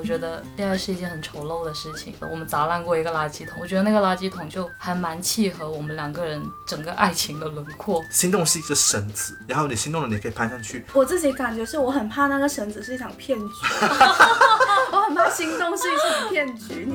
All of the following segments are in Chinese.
我觉得恋爱是一件很丑陋的事情。我们砸烂过一个垃圾桶，我觉得那个垃圾桶就还蛮契合我们两个人整个爱情的轮廓。心动是一个绳子，然后你心动了，你可以攀上去。我自己感觉是我很怕那个绳子是一场骗局，我很怕心动是一场骗局。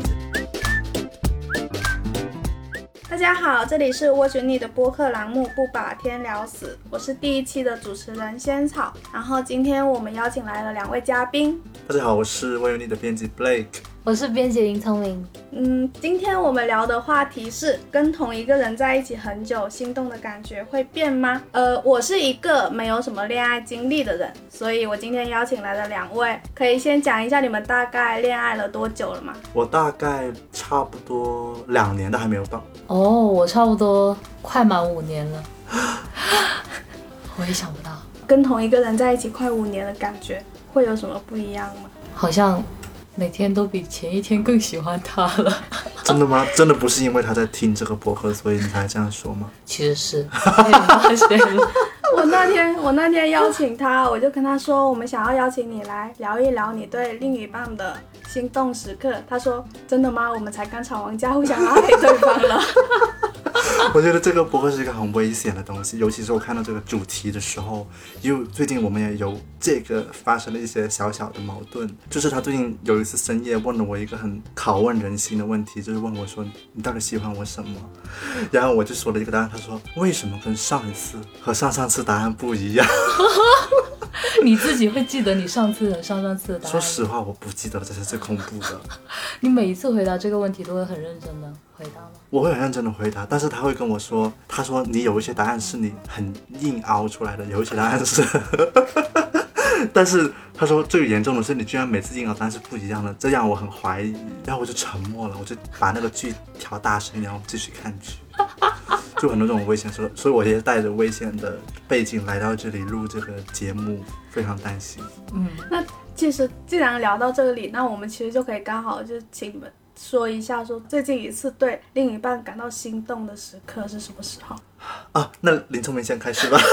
大家好，这里是蜗选你的播客栏目，不把天聊死，我是第一期的主持人仙草。然后今天我们邀请来了两位嘉宾。大家好，我是蜗选你的编辑 Blake。我是编辑林聪明。嗯，今天我们聊的话题是跟同一个人在一起很久，心动的感觉会变吗？呃，我是一个没有什么恋爱经历的人，所以我今天邀请来的两位，可以先讲一下你们大概恋爱了多久了吗？我大概差不多两年都还没有到。哦，我差不多快满五年了。我也想不到，跟同一个人在一起快五年的感觉会有什么不一样吗？好像。每天都比前一天更喜欢他了，真的吗？真的不是因为他在听这个博客，所以你才这样说吗？其实是，我那天我那天邀请他，我就跟他说，我们想要邀请你来聊一聊你对另一半的心动时刻。他说，真的吗？我们才刚吵完架，互相拉黑对方了。我觉得这个不会是一个很危险的东西，尤其是我看到这个主题的时候，因为最近我们也有这个发生了一些小小的矛盾。就是他最近有一次深夜问了我一个很拷问人心的问题，就是问我说你到底喜欢我什么？然后我就说了一个答案，他说为什么跟上一次和上上次答案不一样？你自己会记得你上次和上上次的答案？说实话，我不记得了，这是最恐怖的。你每一次回答这个问题都会很认真的回答吗？我会很认真的回答，但是他会跟我说，他说你有一些答案是你很硬凹出来的，有一些答案是，但是他说最严重的是你居然每次硬凹答案是不一样的，这让我很怀疑，然后我就沉默了，我就把那个剧调大声，然后继续看剧。就很多这种危险，所所以我也带着危险的背景来到这里录这个节目，非常担心。嗯，那其实既然聊到这里，那我们其实就可以刚好就请你们说一下，说最近一次对另一半感到心动的时刻是什么时候？啊，那林聪明先开始吧。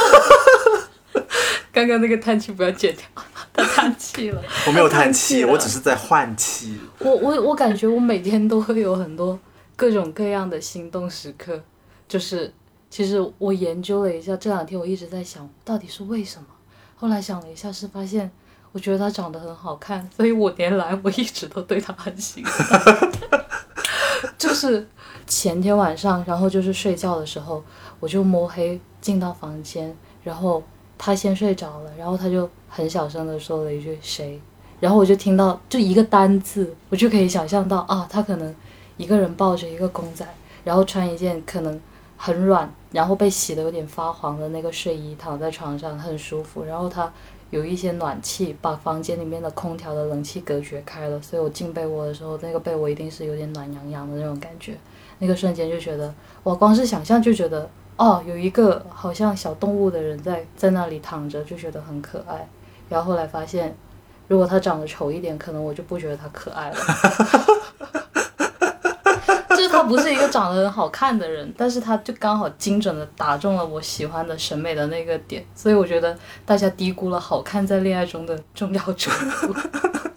刚刚那个叹气不要剪掉，他叹气了。我没有叹气，我只是在换气。我我我感觉我每天都会有很多各种各样的心动时刻。就是，其实我研究了一下，这两天我一直在想，到底是为什么？后来想了一下，是发现，我觉得他长得很好看，所以我年来我一直都对他很喜欢。就是前天晚上，然后就是睡觉的时候，我就摸黑进到房间，然后他先睡着了，然后他就很小声的说了一句“谁”，然后我就听到就一个单字，我就可以想象到啊，他可能一个人抱着一个公仔，然后穿一件可能。很软，然后被洗的有点发黄的那个睡衣，躺在床上很舒服。然后他有一些暖气，把房间里面的空调的冷气隔绝开了，所以我进被窝的时候，那个被窝一定是有点暖洋洋的那种感觉。那个瞬间就觉得，我光是想象就觉得，哦，有一个好像小动物的人在在那里躺着，就觉得很可爱。然后后来发现，如果他长得丑一点，可能我就不觉得他可爱了。他不是一个长得很好看的人，但是他就刚好精准的打中了我喜欢的审美的那个点，所以我觉得大家低估了好看在恋爱中的重要程度。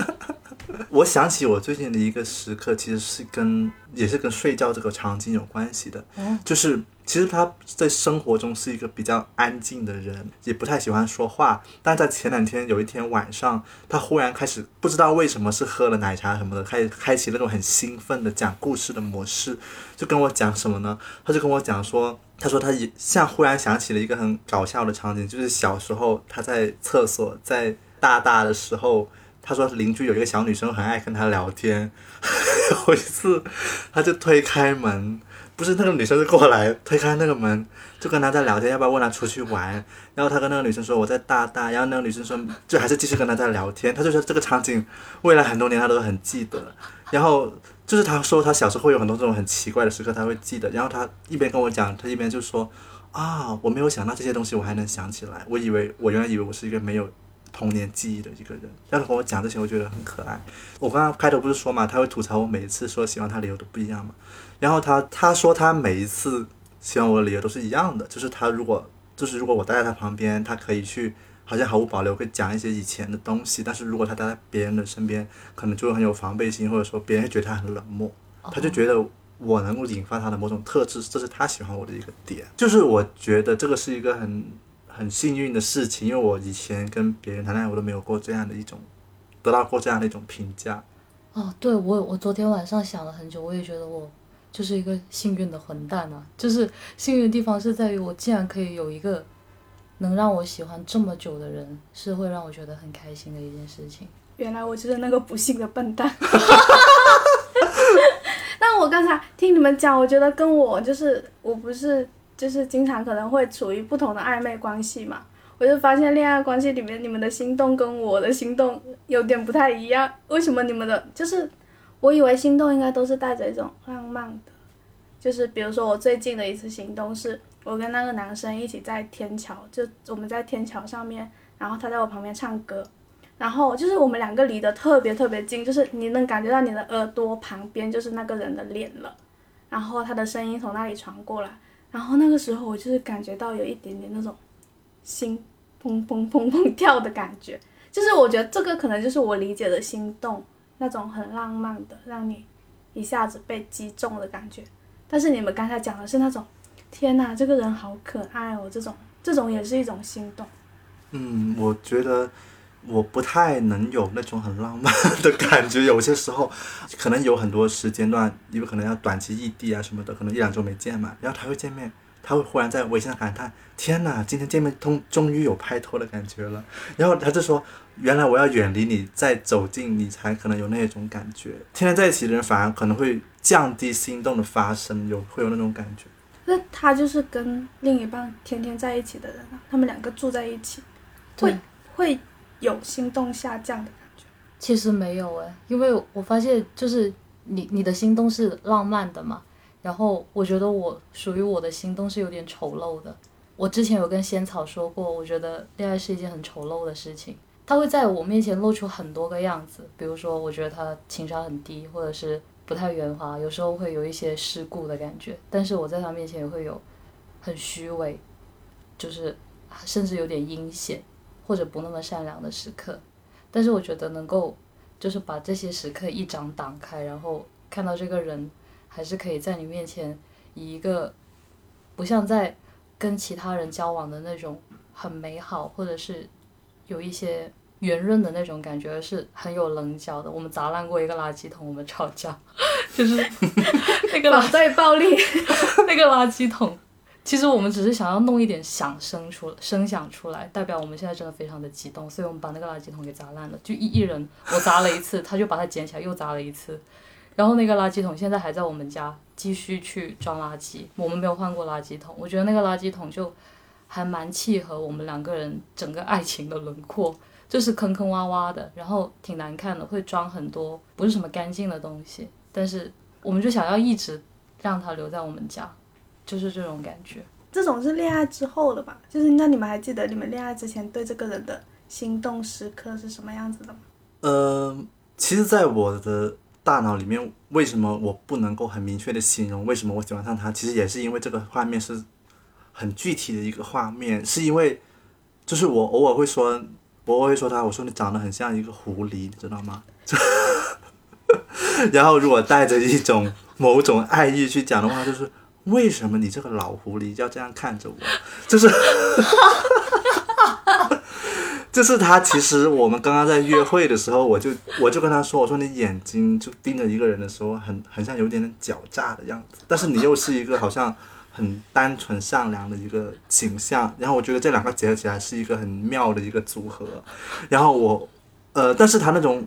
我想起我最近的一个时刻，其实是跟也是跟睡觉这个场景有关系的，就是。其实他在生活中是一个比较安静的人，也不太喜欢说话。但在前两天有一天晚上，他忽然开始不知道为什么是喝了奶茶什么的，开开启那种很兴奋的讲故事的模式，就跟我讲什么呢？他就跟我讲说，他说他也像忽然想起了一个很搞笑的场景，就是小时候他在厕所在大大的时候，他说邻居有一个小女生很爱跟他聊天，有一次他就推开门。不是那个女生就过来推开那个门，就跟他在聊天，要不要问他出去玩？然后他跟那个女生说我在大大，然后那个女生说就还是继续跟他在聊天。他就说这个场景未来很多年他都很记得。然后就是他说他小时候会有很多这种很奇怪的时刻他会记得。然后他一边跟我讲，他一边就说啊我没有想到这些东西我还能想起来，我以为我原来以为我是一个没有。童年记忆的一个人，要是跟我讲这些，我觉得很可爱。我刚刚开头不是说嘛，他会吐槽我每一次说喜欢他理由都不一样嘛。然后他他说他每一次喜欢我的理由都是一样的，就是他如果就是如果我待在他旁边，他可以去好像毫无保留会讲一些以前的东西，但是如果他待在别人的身边，可能就会很有防备心，或者说别人会觉得他很冷漠，他就觉得我能够引发他的某种特质，这是他喜欢我的一个点。就是我觉得这个是一个很很幸运的事情，因为我以前跟别人谈恋爱，我都没有过这样的一种得到过这样的一种评价。哦，对我我昨天晚上想了很久，我也觉得我就是一个幸运的混蛋啊！就是幸运的地方是在于我竟然可以有一个能让我喜欢这么久的人，是会让我觉得很开心的一件事情。原来我就是那个不幸的笨蛋。那我刚才听你们讲，我觉得跟我就是我不是就是经常可能会处于不同的暧昧关系嘛。我就发现恋爱关系里面，你们的心动跟我的心动有点不太一样。为什么你们的就是，我以为心动应该都是带着一种浪漫的，就是比如说我最近的一次行动是，我跟那个男生一起在天桥，就我们在天桥上面，然后他在我旁边唱歌，然后就是我们两个离得特别特别近，就是你能感觉到你的耳朵旁边就是那个人的脸了，然后他的声音从那里传过来，然后那个时候我就是感觉到有一点点那种。心砰砰砰砰跳的感觉，就是我觉得这个可能就是我理解的心动，那种很浪漫的，让你一下子被击中的感觉。但是你们刚才讲的是那种，天哪，这个人好可爱哦，这种这种也是一种心动。嗯，我觉得我不太能有那种很浪漫的感觉，有些时候可能有很多时间段，因为可能要短期异地啊什么的，可能一两周没见嘛，然后他会见面。他会忽然在微信上感叹：“天哪，今天见面通终于有拍拖的感觉了。”然后他就说：“原来我要远离你，再走近你，才可能有那种感觉。天天在一起的人反而可能会降低心动的发生，有会有那种感觉。”那他就是跟另一半天天在一起的人啊，他们两个住在一起，会会有心动下降的感觉。其实没有诶，因为我发现就是你你的心动是浪漫的嘛。然后我觉得我属于我的心动是有点丑陋的。我之前有跟仙草说过，我觉得恋爱是一件很丑陋的事情。他会在我面前露出很多个样子，比如说我觉得他情商很低，或者是不太圆滑，有时候会有一些世故的感觉。但是我在他面前也会有很虚伪，就是甚至有点阴险或者不那么善良的时刻。但是我觉得能够就是把这些时刻一掌挡开，然后看到这个人。还是可以在你面前以一个不像在跟其他人交往的那种很美好，或者是有一些圆润的那种感觉，而是很有棱角的。我们砸烂过一个垃圾桶，我们吵架，就是 那个反对暴力，那个垃圾桶。其实我们只是想要弄一点响声出声响出来，代表我们现在真的非常的激动，所以我们把那个垃圾桶给砸烂了。就一一人，我砸了一次，他就把它捡起来又砸了一次。然后那个垃圾桶现在还在我们家，继续去装垃圾。我们没有换过垃圾桶，我觉得那个垃圾桶就还蛮契合我们两个人整个爱情的轮廓，就是坑坑洼洼的，然后挺难看的，会装很多不是什么干净的东西。但是我们就想要一直让它留在我们家，就是这种感觉。这种是恋爱之后的吧？就是那你们还记得你们恋爱之前对这个人的心动时刻是什么样子的吗？嗯，其实，在我的。大脑里面为什么我不能够很明确的形容为什么我喜欢上他？其实也是因为这个画面是很具体的一个画面，是因为就是我偶尔会说，我偶尔会说他，我说你长得很像一个狐狸，你知道吗？然后如果带着一种某种爱意去讲的话，就是为什么你这个老狐狸要这样看着我？就是。就是他，其实我们刚刚在约会的时候，我就我就跟他说，我说你眼睛就盯着一个人的时候，很很像有点点狡诈的样子，但是你又是一个好像很单纯善良的一个形象，然后我觉得这两个结合起来是一个很妙的一个组合，然后我，呃，但是他那种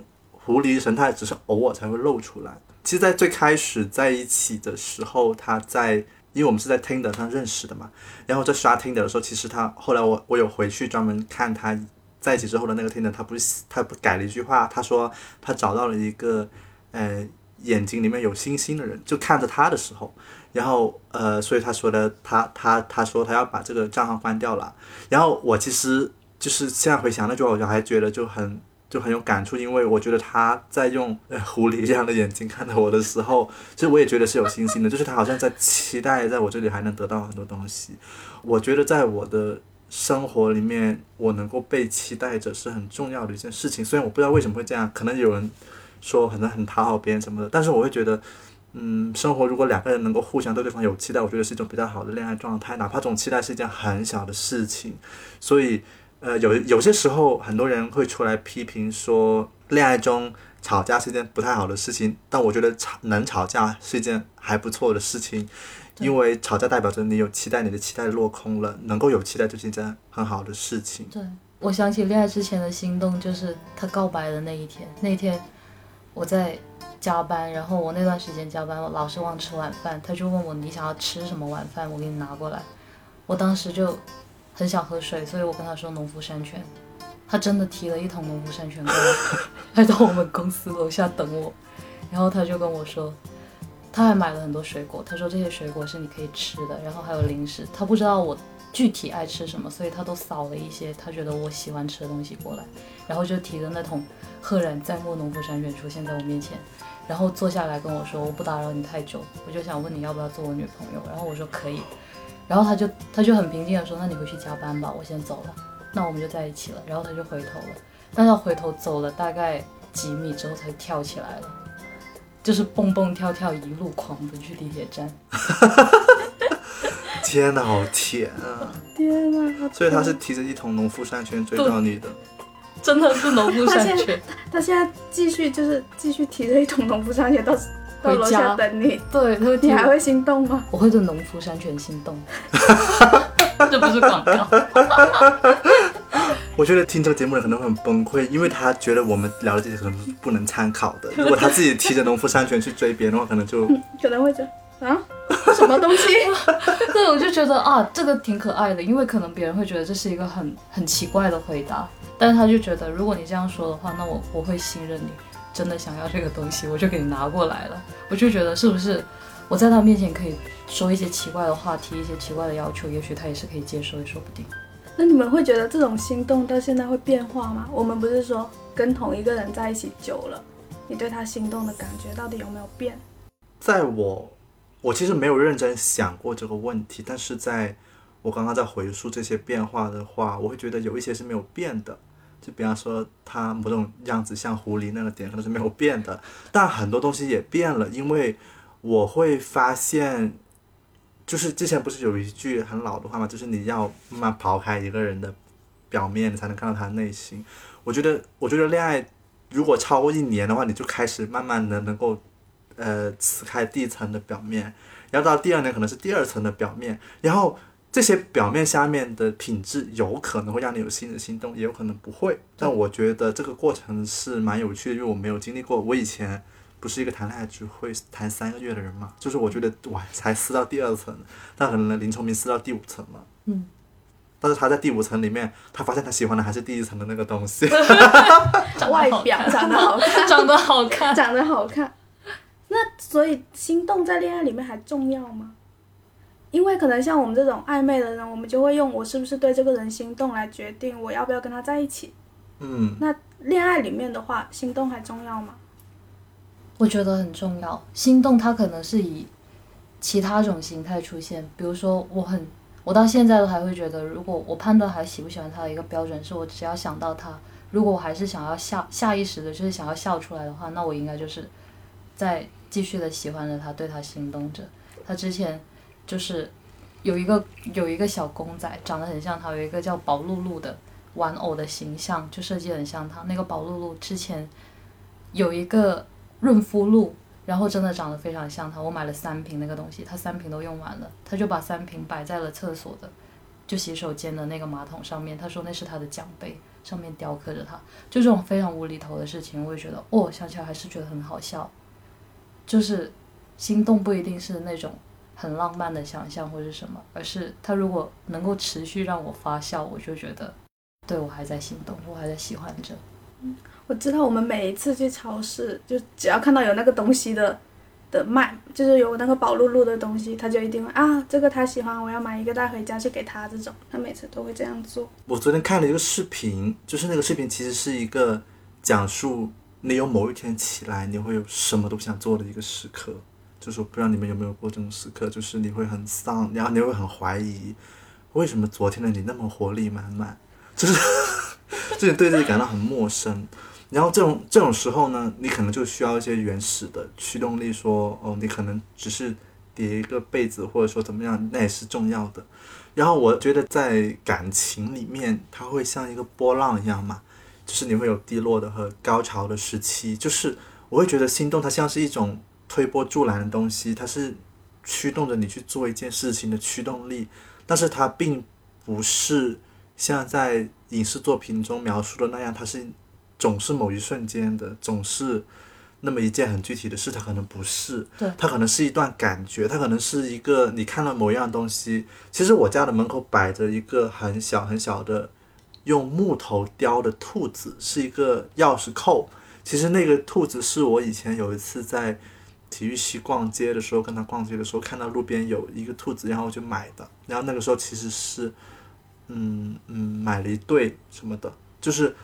狐狸神态只是偶尔才会露出来。其实，在最开始在一起的时候，他在，因为我们是在 Tinder 上认识的嘛，然后在刷 Tinder 的时候，其实他后来我我有回去专门看他。在一起之后的那个 Tinder，，他不是他不改了一句话，他说他找到了一个，呃，眼睛里面有星星的人，就看着他的时候，然后呃，所以他说的他他他说他要把这个账号关掉了，然后我其实就是现在回想那句话，我就还觉得就很就很有感触，因为我觉得他在用 狐狸这样的眼睛看着我的时候，其实我也觉得是有信心的，就是他好像在期待在我这里还能得到很多东西，我觉得在我的。生活里面我能够被期待着是很重要的一件事情。虽然我不知道为什么会这样，可能有人说可能很讨好别人什么的，但是我会觉得，嗯，生活如果两个人能够互相对对方有期待，我觉得是一种比较好的恋爱状态，哪怕这种期待是一件很小的事情。所以，呃，有有些时候很多人会出来批评说，恋爱中吵架是一件不太好的事情，但我觉得吵能吵架是一件还不错的事情。因为吵架代表着你有期待，你的期待落空了，能够有期待就是一件很好的事情。对，我想起恋爱之前的心动，就是他告白的那一天。那天我在加班，然后我那段时间加班，我老是忘吃晚饭，他就问我你想要吃什么晚饭，我给你拿过来。我当时就很想喝水，所以我跟他说农夫山泉。他真的提了一桶农夫山泉过来，来到我们公司楼下等我，然后他就跟我说。他还买了很多水果，他说这些水果是你可以吃的，然后还有零食。他不知道我具体爱吃什么，所以他都扫了一些他觉得我喜欢吃的东西过来，然后就提着那桶赫然在目农夫山泉出现在我面前，然后坐下来跟我说我不打扰你太久，我就想问你要不要做我女朋友，然后我说可以，然后他就他就很平静的说那你回去加班吧，我先走了，那我们就在一起了，然后他就回头了，但他回头走了大概几米之后才跳起来了。就是蹦蹦跳跳，一路狂奔去地铁站。天哪，好甜啊！天哪，所以他是提着一桶农夫山泉追到你的，真的是农夫山泉。他现在继续就是继续提着一桶农夫山泉到到楼下等你。对，你还会心动吗？我会对农夫山泉心动。这不是广告。我觉得听这个节目的人可能会很崩溃，因为他觉得我们聊的这些可能是不能参考的。如果他自己提着农夫山泉去追别人的话，可能就 可能会这啊什么东西？对，我就觉得啊，这个挺可爱的，因为可能别人会觉得这是一个很很奇怪的回答，但是他就觉得如果你这样说的话，那我我会信任你，真的想要这个东西，我就给你拿过来了。我就觉得是不是我在他面前可以说一些奇怪的话，提一些奇怪的要求，也许他也是可以接受，也说不定。那你们会觉得这种心动到现在会变化吗？我们不是说跟同一个人在一起久了，你对他心动的感觉到底有没有变？在我，我其实没有认真想过这个问题，但是在我刚刚在回溯这些变化的话，我会觉得有一些是没有变的。就比方说他某种样子像狐狸那个点可能是没有变的，但很多东西也变了，因为我会发现。就是之前不是有一句很老的话吗？就是你要慢慢刨开一个人的表面，你才能看到他的内心。我觉得，我觉得恋爱如果超过一年的话，你就开始慢慢的能够，呃，撕开第一层的表面，然后到第二年可能是第二层的表面，然后这些表面下面的品质有可能会让你有新的心动，也有可能不会。但我觉得这个过程是蛮有趣的，因为我没有经历过。我以前。不是一个谈恋爱只会谈三个月的人嘛？就是我觉得我，才撕到第二层，但可能林崇明撕到第五层了。嗯。但是他在第五层里面，他发现他喜欢的还是第一层的那个东西。外表长得好看，长得好看，长得好看。那所以心动在恋爱里面还重要吗？因为可能像我们这种暧昧的人，我们就会用我是不是对这个人心动来决定我要不要跟他在一起。嗯。那恋爱里面的话，心动还重要吗？我觉得很重要，心动它可能是以其他种形态出现，比如说我很，我到现在都还会觉得，如果我判断还喜不喜欢他的一个标准是我只要想到他，如果我还是想要下下意识的就是想要笑出来的话，那我应该就是在继续的喜欢着他，对他心动着。他之前就是有一个有一个小公仔长得很像他，有一个叫宝露露的玩偶的形象就设计很像他。那个宝露露之前有一个。润肤露，然后真的长得非常像他。我买了三瓶那个东西，他三瓶都用完了，他就把三瓶摆在了厕所的，就洗手间的那个马桶上面。他说那是他的奖杯，上面雕刻着他。就这种非常无厘头的事情，我也觉得哦，想起来还是觉得很好笑。就是心动不一定是那种很浪漫的想象或者什么，而是他如果能够持续让我发笑，我就觉得对我还在心动，我还在喜欢着。嗯。我知道，我们每一次去超市，就只要看到有那个东西的的卖，就是有那个宝露露的东西，他就一定会啊，这个他喜欢，我要买一个带回家去给他。这种，他每次都会这样做。我昨天看了一个视频，就是那个视频其实是一个讲述你有某一天起来，你会有什么都不想做的一个时刻。就是我不知道你们有没有过这种时刻，就是你会很丧，然后你会很怀疑，为什么昨天的你那么活力满满？就是 就是对自己感到很陌生。然后这种这种时候呢，你可能就需要一些原始的驱动力，说哦，你可能只是叠一个被子，或者说怎么样，那也是重要的。然后我觉得在感情里面，它会像一个波浪一样嘛，就是你会有低落的和高潮的时期。就是我会觉得心动，它像是一种推波助澜的东西，它是驱动着你去做一件事情的驱动力，但是它并不是像在影视作品中描述的那样，它是。总是某一瞬间的，总是那么一件很具体的事，它可能不是，它可能是一段感觉，它可能是一个你看了某样东西。其实我家的门口摆着一个很小很小的用木头雕的兔子，是一个钥匙扣。其实那个兔子是我以前有一次在体育系逛街的时候，跟他逛街的时候看到路边有一个兔子，然后就买的。然后那个时候其实是，嗯嗯，买了一对什么的，就是。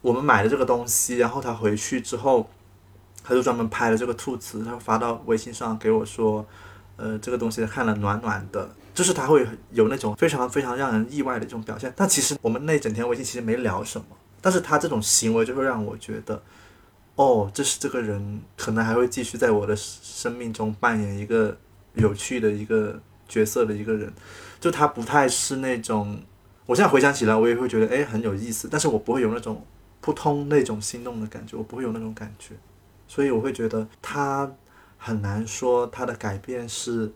我们买了这个东西，然后他回去之后，他就专门拍了这个兔子，他发到微信上给我说，呃，这个东西看了暖暖的，就是他会有那种非常非常让人意外的这种表现。但其实我们那整天微信其实没聊什么，但是他这种行为就会让我觉得，哦，这是这个人可能还会继续在我的生命中扮演一个有趣的一个角色的一个人，就他不太是那种，我现在回想起来，我也会觉得哎很有意思，但是我不会有那种。扑通那种心动的感觉，我不会有那种感觉，所以我会觉得他很难说他的改变是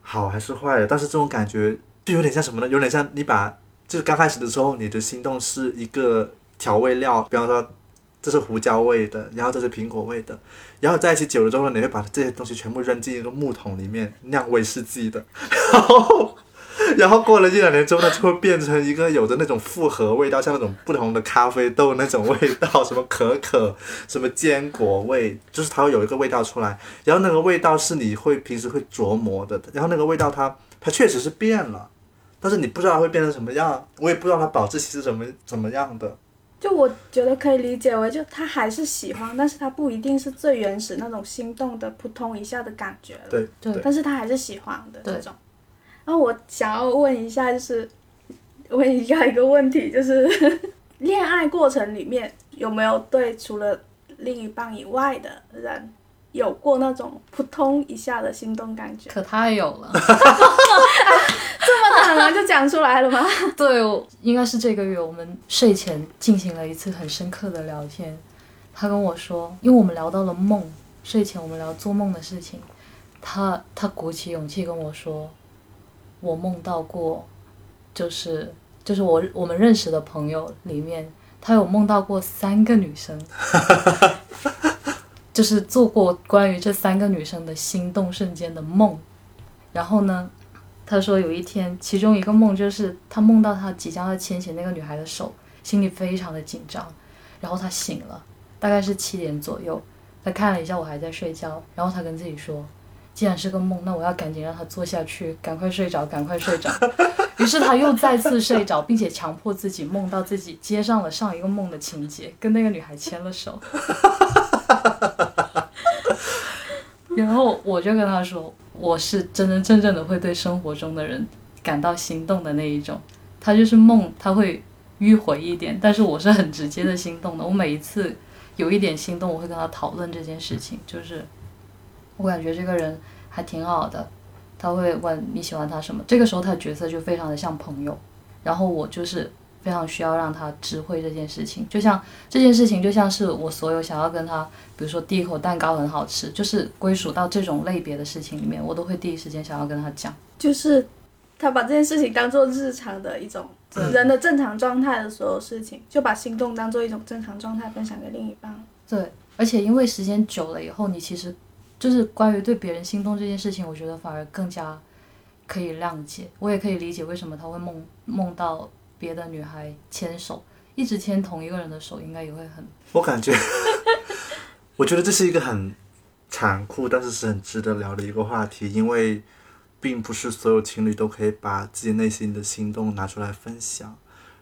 好还是坏的。但是这种感觉就有点像什么呢？有点像你把就是刚开始的时候，你的心动是一个调味料，比方说这是胡椒味的，然后这是苹果味的，然后在一起久了之后，你会把这些东西全部扔进一个木桶里面酿威士忌的，然后。然后过了一两年之后，它就会变成一个有着那种复合味道，像那种不同的咖啡豆那种味道，什么可可，什么坚果味，就是它会有一个味道出来。然后那个味道是你会平时会琢磨的，然后那个味道它它确实是变了，但是你不知道它会变成什么样，我也不知道它保质期是怎么怎么样的。就我觉得可以理解为，就他还是喜欢，但是他不一定是最原始那种心动的扑通一下的感觉了。对对，但是他还是喜欢的这种。然后我想要问一下，就是问一下一个问题，就是 恋爱过程里面有没有对除了另一半以外的人有过那种扑通一下的心动感觉？可太有了，这么坦然就讲出来了吗？对，应该是这个月我们睡前进行了一次很深刻的聊天，他跟我说，因为我们聊到了梦，睡前我们聊做梦的事情，他他鼓起勇气跟我说。我梦到过，就是就是我我们认识的朋友里面，他有梦到过三个女生，就是做过关于这三个女生的心动瞬间的梦。然后呢，他说有一天，其中一个梦就是他梦到他即将要牵起那个女孩的手，心里非常的紧张。然后他醒了，大概是七点左右，他看了一下我还在睡觉，然后他跟自己说。既然是个梦，那我要赶紧让他坐下去，赶快睡着，赶快睡着。于是他又再次睡着，并且强迫自己梦到自己接上了上一个梦的情节，跟那个女孩牵了手。然后我就跟他说，我是真真正正的会对生活中的人感到心动的那一种。他就是梦，他会迂回一点，但是我是很直接的心动的。我每一次有一点心动，我会跟他讨论这件事情，就是。我感觉这个人还挺好的，他会问你喜欢他什么，这个时候他的角色就非常的像朋友，然后我就是非常需要让他知会这件事情，就像这件事情就像是我所有想要跟他，比如说第一口蛋糕很好吃，就是归属到这种类别的事情里面，我都会第一时间想要跟他讲，就是他把这件事情当做日常的一种人的正常状态的所有事情，就把心动当做一种正常状态分享给另一半。对，而且因为时间久了以后，你其实。就是关于对别人心动这件事情，我觉得反而更加可以谅解。我也可以理解为什么他会梦梦到别的女孩牵手，一直牵同一个人的手，应该也会很。我感觉，我觉得这是一个很残酷，但是是很值得聊的一个话题，因为并不是所有情侣都可以把自己内心的心动拿出来分享。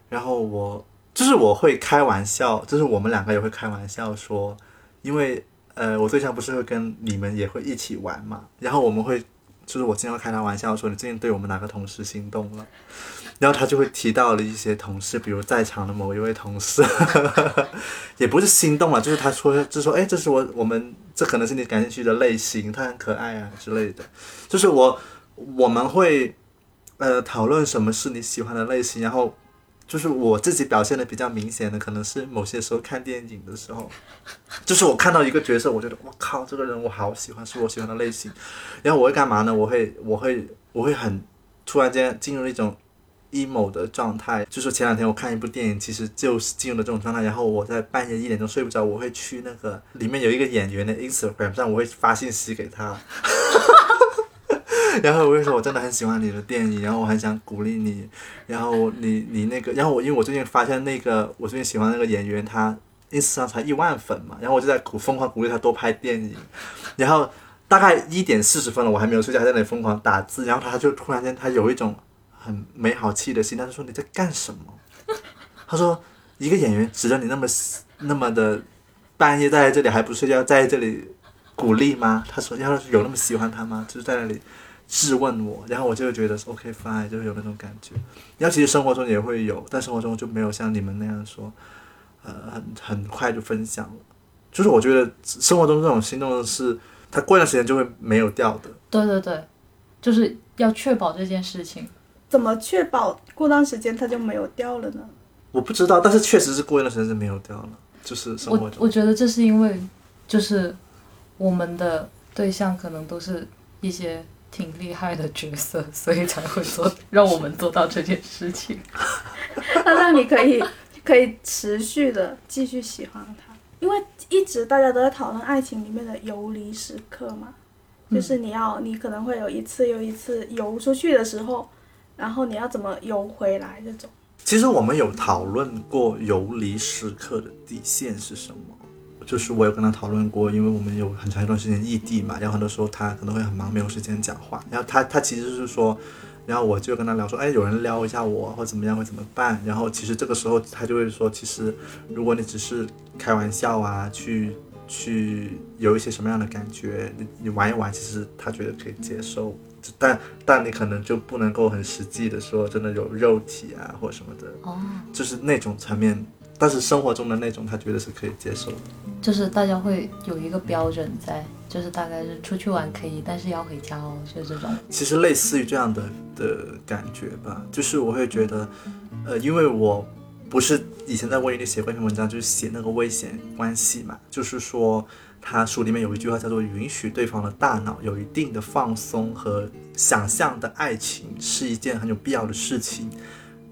然后我就是我会开玩笑，就是我们两个也会开玩笑说，因为。呃，我对象不是会跟你们也会一起玩嘛？然后我们会就是我经常开他玩笑说你最近对我们哪个同事心动了，然后他就会提到了一些同事，比如在场的某一位同事，也不是心动了，就是他说就说哎，这是我我们这可能是你感兴趣的类型，他很可爱啊之类的，就是我我们会呃讨论什么是你喜欢的类型，然后。就是我自己表现的比较明显的，可能是某些时候看电影的时候，就是我看到一个角色，我觉得我靠，这个人我好喜欢，是我喜欢的类型。然后我会干嘛呢？我会，我会，我会很突然间进入一种 emo 的状态。就是前两天我看一部电影，其实就是进入了这种状态。然后我在半夜一点钟睡不着，我会去那个里面有一个演员的 Instagram 上，我会发信息给他。然后我跟你说，我真的很喜欢你的电影，然后我很想鼓励你，然后你你那个，然后我因为我最近发现那个我最近喜欢那个演员，他 ins 上才一万粉嘛，然后我就在鼓疯狂鼓励他多拍电影，然后大概一点四十分了，我还没有睡觉，还在那里疯狂打字，然后他就突然间他有一种很没好气的心，他就说你在干什么？他说一个演员值得你那么那么的半夜在这里还不睡觉，在这里鼓励吗？他说要是有那么喜欢他吗？就是在那里。质问我，然后我就会觉得 OK fine，就会有那种感觉。然后其实生活中也会有，但生活中就没有像你们那样说，呃，很很快就分享了。就是我觉得生活中这种心动的事，它过一段时间就会没有掉的。对对对，就是要确保这件事情。怎么确保过段时间它就没有掉了呢？我不知道，但是确实是过一段时间就没有掉了。就是生活中，我觉得这是因为，就是我们的对象可能都是一些。挺厉害的角色，所以才会做，让我们做到这件事情。那让你可以可以持续的继续喜欢他，因为一直大家都在讨论爱情里面的游离时刻嘛，就是你要你可能会有一次又一次游出去的时候，然后你要怎么游回来这种。其实我们有讨论过游离时刻的底线是什么。就是我有跟他讨论过，因为我们有很长一段时间异地嘛，然后很多时候他可能会很忙，没有时间讲话。然后他他其实是说，然后我就跟他聊说，哎，有人撩一下我或怎么样会怎么办？然后其实这个时候他就会说，其实如果你只是开玩笑啊，去去有一些什么样的感觉，你你玩一玩，其实他觉得可以接受。但但你可能就不能够很实际的说，真的有肉体啊或什么的，哦，就是那种层面。但是生活中的那种，他觉得是可以接受的，就是大家会有一个标准在，就是大概是出去玩可以，但是要回家哦，就是这种。其实类似于这样的的感觉吧，就是我会觉得，呃，因为我不是以前在微里写过一篇文章，就是写那个危险关系嘛，就是说他书里面有一句话叫做“允许对方的大脑有一定的放松和想象的爱情是一件很有必要的事情”。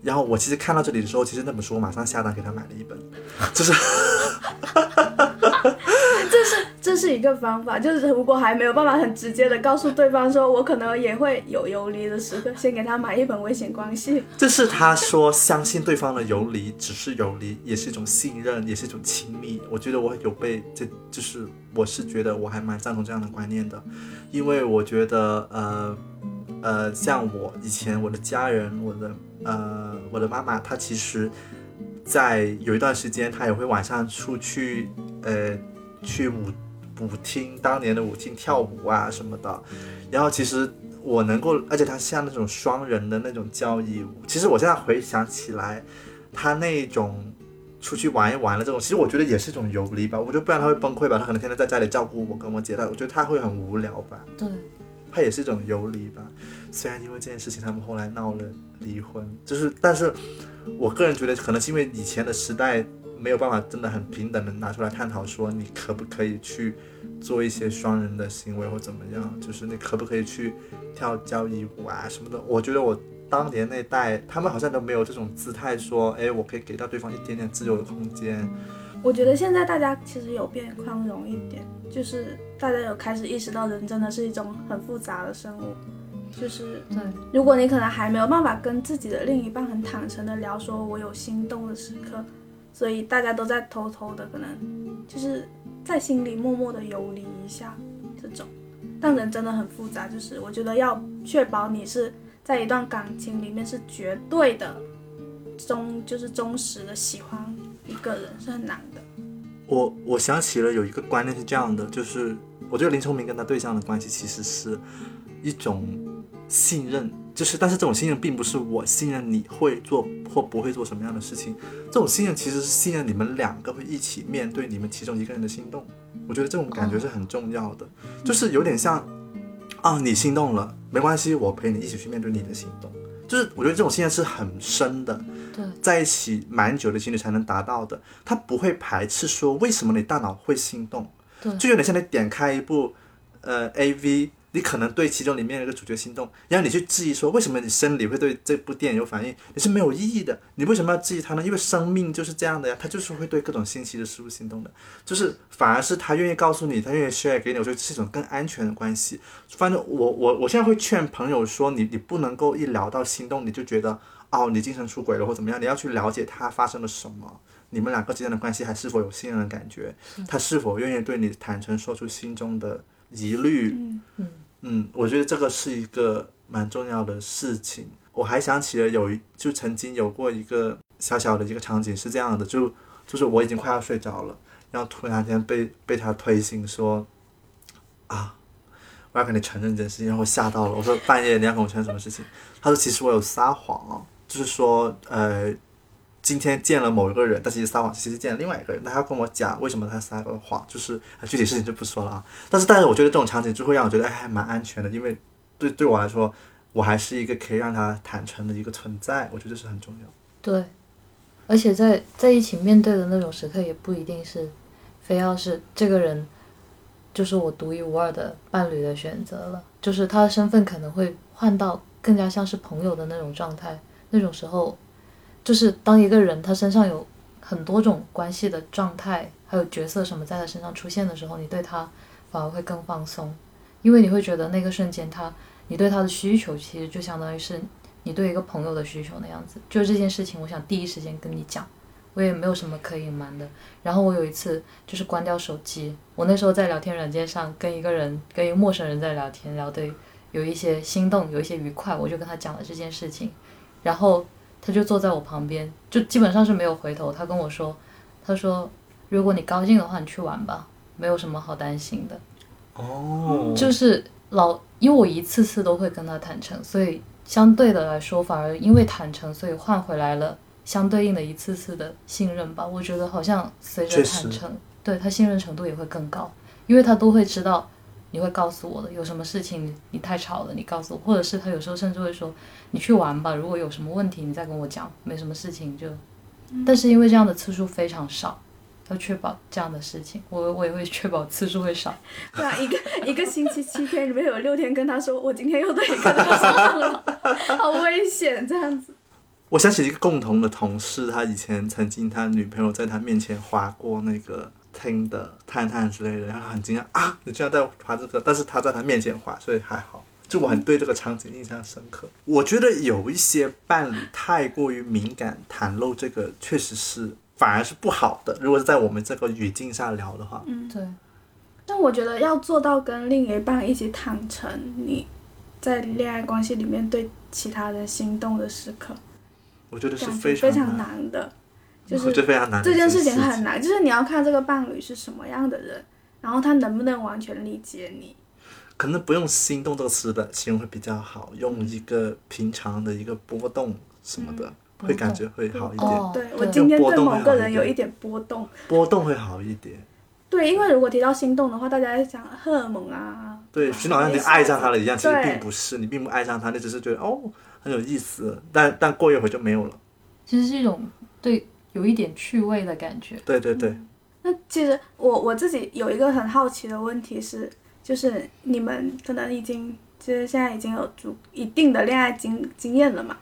然后我其实看到这里的时候，其实那本书我马上下单给他买了一本，就是，这是这是一个方法，就是如果还没有办法很直接的告诉对方说我可能也会有游离的时刻，先给他买一本《危险关系》。这是他说相信对方的游离只是游离，也是一种信任，也是一种亲密。我觉得我有被这就是我是觉得我还蛮赞同这样的观念的，因为我觉得呃呃像我以前我的家人我的。呃，我的妈妈她其实，在有一段时间，她也会晚上出去，呃，去舞舞厅，当年的舞厅跳舞啊什么的。然后其实我能够，而且她像那种双人的那种交谊舞。其实我现在回想起来，她那种出去玩一玩的这种，其实我觉得也是一种游离吧。我觉得不然她会崩溃吧。她可能天天在家里照顾我跟我姐，她我觉得她会很无聊吧。对，它也是一种游离吧。虽然因为这件事情，他们后来闹了离婚，就是，但是我个人觉得，可能是因为以前的时代没有办法真的很平等的拿出来探讨，说你可不可以去做一些双人的行为或怎么样，就是你可不可以去跳交谊舞啊什么的。我觉得我当年那代，他们好像都没有这种姿态，说，哎，我可以给到对方一点点自由的空间。我觉得现在大家其实有变宽容一点，就是大家有开始意识到，人真的是一种很复杂的生物。就是对，如果你可能还没有办法跟自己的另一半很坦诚的聊，说我有心动的时刻，所以大家都在偷偷的可能就是在心里默默的游离一下这种。但人真的很复杂，就是我觉得要确保你是在一段感情里面是绝对的忠，就是忠实的喜欢一个人是很难的。我我想起了有一个观念是这样的，就是我觉得林聪明跟他对象的关系其实是一种信任，就是但是这种信任并不是我信任你会做或不会做什么样的事情，这种信任其实是信任你们两个会一起面对你们其中一个人的心动。我觉得这种感觉是很重要的，就是有点像，啊，你心动了，没关系，我陪你一起去面对你的心动。就是我觉得这种信任是很深的，对，在一起蛮久的情侣才能达到的。他不会排斥说为什么你大脑会心动，对。就有点像你点开一部呃 A V，你可能对其中里面的一个主角心动，然后你去质疑说为什么你生理会对这部电影有反应，你是没有意义的。你为什么要质疑他呢？因为生命就是这样的呀，他就是会对各种新奇的事物心动的。就是反而是他愿意告诉你，他愿意 share 给你，我觉得是一种更安全的关系。反正我我我现在会劝朋友说，你你不能够一聊到心动你就觉得哦你精神出轨了或怎么样，你要去了解他发生了什么，你们两个之间的关系还是否有信任的感觉，他是否愿意对你坦诚说出心中的疑虑，嗯我觉得这个是一个蛮重要的事情。我还想起了有一就曾经有过一个小小的一个场景是这样的，就就是我已经快要睡着了，然后突然间被被他推醒说啊，我要跟你承认这件事情，然后我吓到了。我说半夜你要跟我承认什么事情？他说其实我有撒谎，就是说呃今天见了某一个人，但其实撒谎，其实见了另外一个人。那他要跟我讲为什么他撒个谎，就是具体事情就不说了啊。但是但是我觉得这种场景就会让我觉得哎还蛮安全的，因为对对我来说，我还是一个可以让他坦诚的一个存在，我觉得这是很重要。对，而且在在一起面对的那种时刻，也不一定是非要是这个人就是我独一无二的伴侣的选择了，就是他的身份可能会换到更加像是朋友的那种状态。那种时候，就是当一个人他身上有很多种关系的状态，还有角色什么在他身上出现的时候，你对他反而会更放松，因为你会觉得那个瞬间他你对他的需求其实就相当于是你对一个朋友的需求那样子。就这件事情，我想第一时间跟你讲，我也没有什么可隐瞒的。然后我有一次就是关掉手机，我那时候在聊天软件上跟一个人，跟一个陌生人在聊天，聊得有一些心动，有一些愉快，我就跟他讲了这件事情，然后他就坐在我旁边，就基本上是没有回头。他跟我说，他说如果你高兴的话，你去玩吧，没有什么好担心的。哦，就是老，因为我一次次都会跟他坦诚，所以相对的来说，反而因为坦诚，所以换回来了相对应的一次次的信任吧。我觉得好像随着坦诚，对他信任程度也会更高，因为他都会知道你会告诉我的，有什么事情你你太吵了，你告诉我，或者是他有时候甚至会说你去玩吧，如果有什么问题你再跟我讲，没什么事情就，但是因为这样的次数非常少。要确保这样的事情，我我也会确保次数会少。对啊，一个一个星期七天里面有六天跟他说，我今天又对一个人心动了，好危险这样子。我想起一个共同的同事，他以前曾经他女朋友在他面前划过那个听的探探之类的，然后很惊讶啊，你居然在划这个，但是他在他面前划，所以还好。就我很对这个场景印象深刻。我觉得有一些伴侣太过于敏感，袒露这个确实是反而是不好的。如果是在我们这个语境下聊的话，嗯，对，但我觉得要做到跟另一半一起坦诚你在恋爱关系里面对其他人心动的时刻，我觉得是非常非非常难的。就我是觉得非常难这件事情情很难，就是你要看这个伴侣是什么样的人，然后他能不能完全理解你。可能不用“心动”这个词的形容会比较好，用一个平常的一个波动什么的，会感觉会好一点。哦，对我今天对某个人有一点波动，波动会好一点。对，因为如果提到心动的话，大家在想荷尔蒙啊，对，啊就好像你爱上他了一样，其实并不是，你并不爱上他，你只是觉得哦很有意思，但但过一会儿就没有了。其实是一种对有一点趣味的感觉。对对对，那其实我我自己有一个很好奇的问题是，就是你们可能已经就是现在已经有足一定的恋爱经经验了嘛？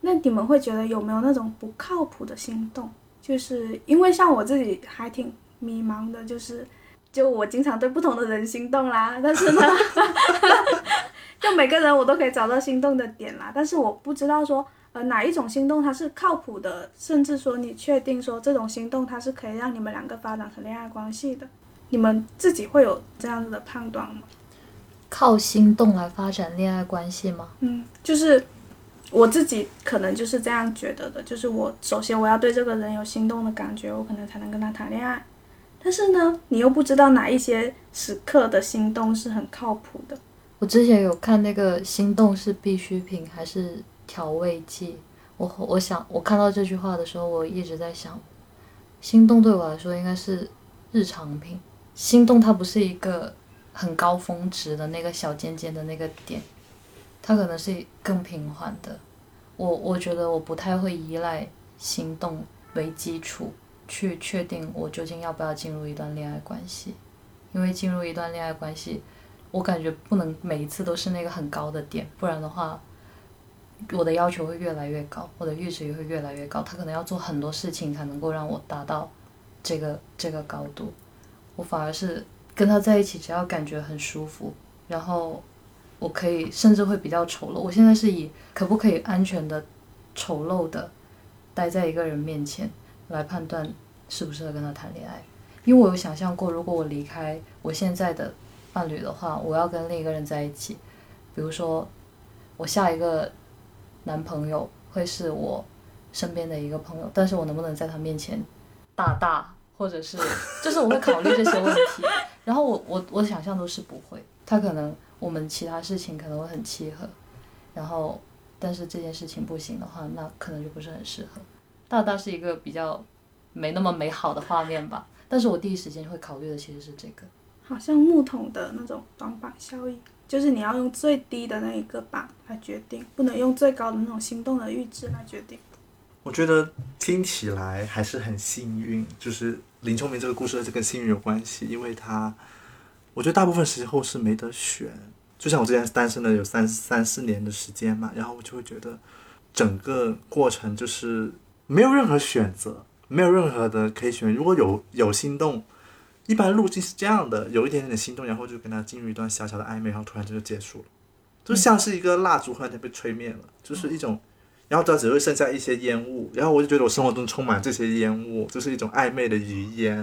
那你们会觉得有没有那种不靠谱的心动？就是因为像我自己还挺迷茫的，就是就我经常对不同的人心动啦，但是呢，就每个人我都可以找到心动的点啦，但是我不知道说。呃，哪一种心动它是靠谱的，甚至说你确定说这种心动它是可以让你们两个发展成恋爱关系的，你们自己会有这样子的判断吗？靠心动来发展恋爱关系吗？嗯，就是我自己可能就是这样觉得的，就是我首先我要对这个人有心动的感觉，我可能才能跟他谈恋爱。但是呢，你又不知道哪一些时刻的心动是很靠谱的。我之前有看那个心动是必需品还是调味剂，我我想我看到这句话的时候，我一直在想，心动对我来说应该是日常品。心动它不是一个很高峰值的那个小尖尖的那个点，它可能是更平缓的。我我觉得我不太会依赖心动为基础去确定我究竟要不要进入一段恋爱关系，因为进入一段恋爱关系。我感觉不能每一次都是那个很高的点，不然的话，我的要求会越来越高，我的阈值也会越来越高。他可能要做很多事情才能够让我达到这个这个高度。我反而是跟他在一起，只要感觉很舒服，然后我可以甚至会比较丑陋。我现在是以可不可以安全的丑陋的待在一个人面前来判断适不适合跟他谈恋爱，因为我有想象过，如果我离开我现在的。伴侣的话，我要跟另一个人在一起，比如说，我下一个男朋友会是我身边的一个朋友，但是我能不能在他面前大大，或者是，就是我会考虑这些问题。然后我我我想象都是不会，他可能我们其他事情可能会很契合，然后但是这件事情不行的话，那可能就不是很适合。大大是一个比较没那么美好的画面吧，但是我第一时间会考虑的其实是这个。好像木桶的那种短板效应，就是你要用最低的那一个板来决定，不能用最高的那种心动的阈值来决定。我觉得听起来还是很幸运，就是林聪明这个故事是跟幸运有关系，因为他，我觉得大部分时候是没得选。就像我之前单身了有三三四年的时间嘛，然后我就会觉得整个过程就是没有任何选择，没有任何的可以选。如果有有心动。一般路径是这样的，有一点点的心动，然后就跟他进入一段小小的暧昧，然后突然就结束了，就像是一个蜡烛忽然间被吹灭了，就是一种，然后它只会剩下一些烟雾，然后我就觉得我生活中充满这些烟雾，就是一种暧昧的余烟，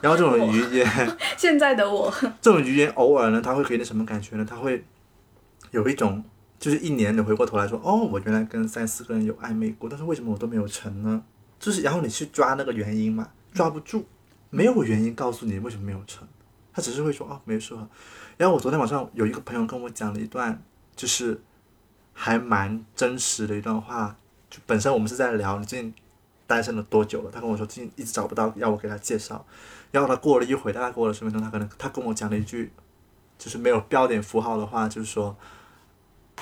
然后这种余烟，现在的我，这种余烟偶尔呢，它会给你什么感觉呢？它会有一种，就是一年你回过头来说，哦，我原来跟三四个人有暧昧过，但是为什么我都没有成呢？就是然后你去抓那个原因嘛，抓不住。没有原因告诉你为什么没有成，他只是会说哦没事。然后我昨天晚上有一个朋友跟我讲了一段，就是还蛮真实的一段话。就本身我们是在聊你最近单身了多久了，他跟我说最近一直找不到要我给他介绍。然后他过了一会，大概过了十分钟，他可能他跟我讲了一句，就是没有标点符号的话，就是说，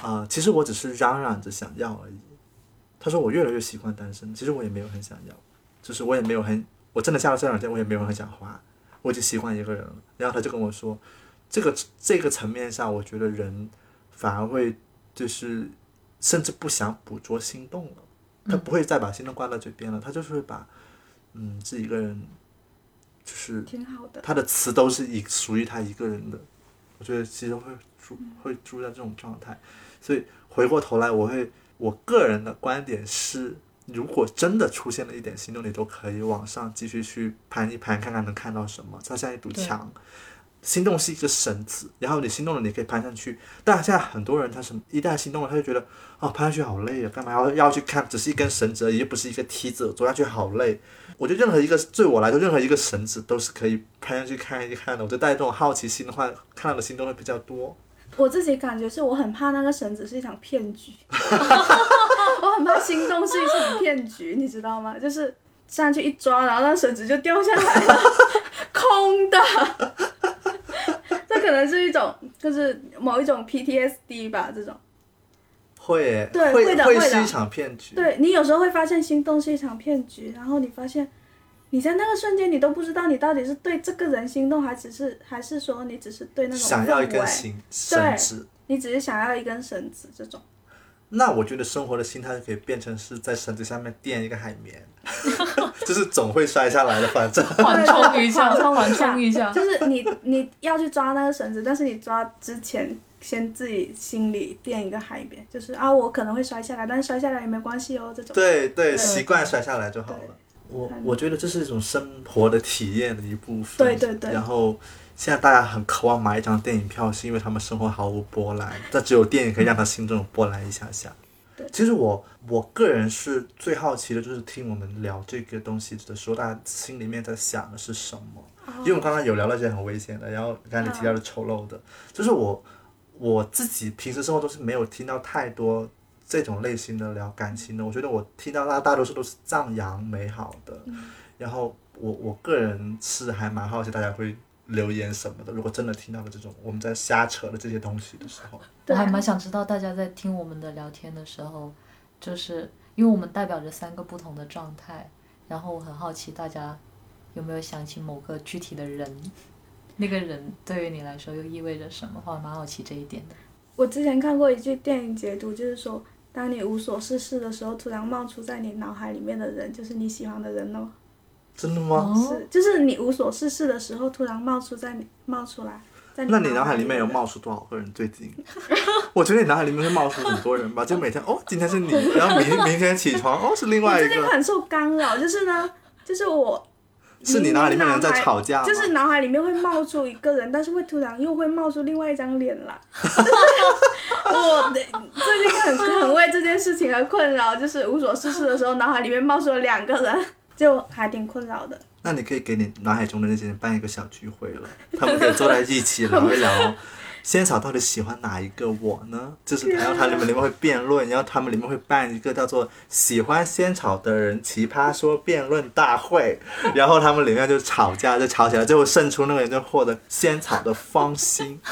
啊其实我只是嚷嚷着想要而已。他说我越来越习惯单身，其实我也没有很想要，就是我也没有很。我真的下了这两天，我也没有很想花，我已经习惯一个人了。然后他就跟我说，这个这个层面上，我觉得人反而会就是甚至不想捕捉心动了，他不会再把心动挂在嘴边了，他就是会把嗯自己一个人就是挺好的，他的词都是以属于他一个人的。我觉得其实会住会住在这种状态，所以回过头来，我会我个人的观点是。如果真的出现了一点心动，你都可以往上继续去攀一攀，看看能看到什么。它像一堵墙，心动是一个绳子，然后你心动了，你可以攀上去。但现在很多人，他什么一旦心动了，他就觉得哦，攀上去好累啊，干嘛要要去看？只是一根绳子，而已，又不是一个梯子，走下去好累。我觉得任何一个对我来说，任何一个绳子都是可以攀上去看一看的。我就带这种好奇心的话，看到的心动会比较多。我自己感觉是我很怕那个绳子是一场骗局，我很怕心动是一场骗局，你知道吗？就是上去一抓，然后那绳子就掉下来了，空的。这可能是一种，就是某一种 PTSD 吧，这种。会，对，会的，会是一场骗局。对你有时候会发现心动是一场骗局，然后你发现。你在那个瞬间，你都不知道你到底是对这个人心动，还只是还是说你只是对那种想要一根绳绳子，你只是想要一根绳子这种。那我觉得生活的心态可以变成是在绳子下面垫一个海绵，就是总会摔下来的，反正缓冲一下，缓冲一下。就是你你要去抓那个绳子，但是你抓之前先自己心里垫一个海绵，就是啊，我可能会摔下来，但是摔下来也没关系哦，这种。对对，习惯摔下来就好了。我我觉得这是一种生活的体验的一部分。对对对。然后现在大家很渴望买一张电影票，是因为他们生活毫无波澜，但只有电影可以让他心中有波澜一下下。对。其实我我个人是最好奇的，就是听我们聊这个东西的时候，大家心里面在想的是什么？因为我们刚刚有聊到一些很危险的，然后刚才你提到的丑陋的，就是我我自己平时生活中是没有听到太多这种类型的聊感情的。我觉得我听到大大多数都是赞扬美好的，然后我我个人是还蛮好奇大家会留言什么的。如果真的听到了这种我们在瞎扯的这些东西的时候，我还蛮想知道大家在听我们的聊天的时候，就是因为我们代表着三个不同的状态，然后我很好奇大家有没有想起某个具体的人，那个人对于你来说又意味着什么？我还蛮好奇这一点的。我之前看过一句电影解读，就是说，当你无所事事的时候，突然冒出在你脑海里面的人，就是你喜欢的人哦。真的吗？哦，是，就是你无所事事的时候，突然冒出在你冒出来，在那你脑海里面有冒出多少个人？最近，我觉得你脑海里面会冒出很多人吧，就每天哦，今天是你，然后明明天起床哦是另外一个，最近很受干扰，就是呢，就是我是你脑海里面的人在吵架吗？就是脑海里面会冒出一个人，但是会突然又会冒出另外一张脸来。我的最近很很为这件事情而困扰，就是无所事事的时候，脑海里面冒出了两个人，就还挺困扰的。那你可以给你脑海中的那些人办一个小聚会了，他们可以坐在一起聊一聊。仙草到底喜欢哪一个我呢？就是，然后它里面里面会辩论，然后他们里面会办一个叫做“喜欢仙草的人奇葩说辩论大会”，然后他们里面就吵架，就吵起来，最后胜出那个人就获得仙草的芳心。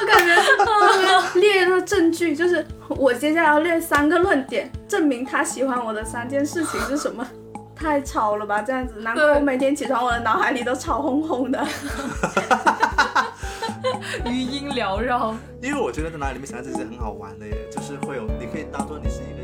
我感觉列了证据，就是我接下来要列三个论点，证明他喜欢我的三件事情是什么。太吵了吧，这样子，难怪我每天起床，我的脑海里都吵哄哄的。余音缭绕。因为我觉得在脑海里面想这些很好玩的耶，就是会有，你可以当做你是一个。